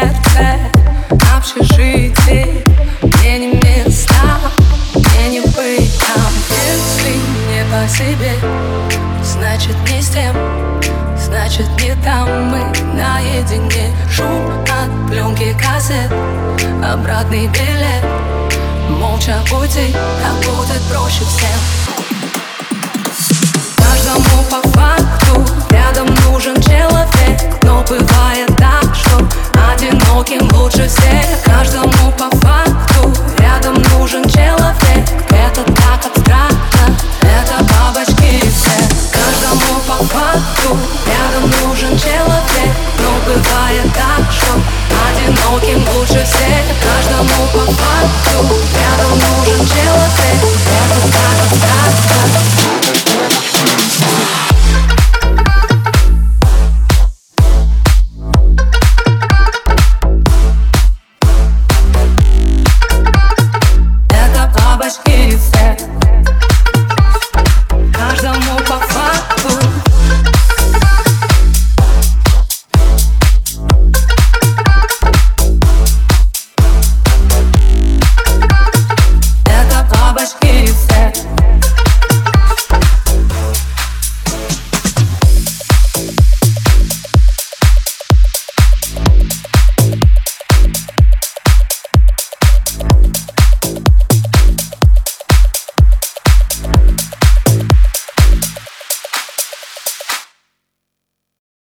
метро Общежитий Мне не места, мне не быть там. Если не по себе, значит не с тем Значит не там мы наедине. Шум от пленки кассет Обратный билет. Молча пути, так будет проще всем. отцу Рядом нужен человек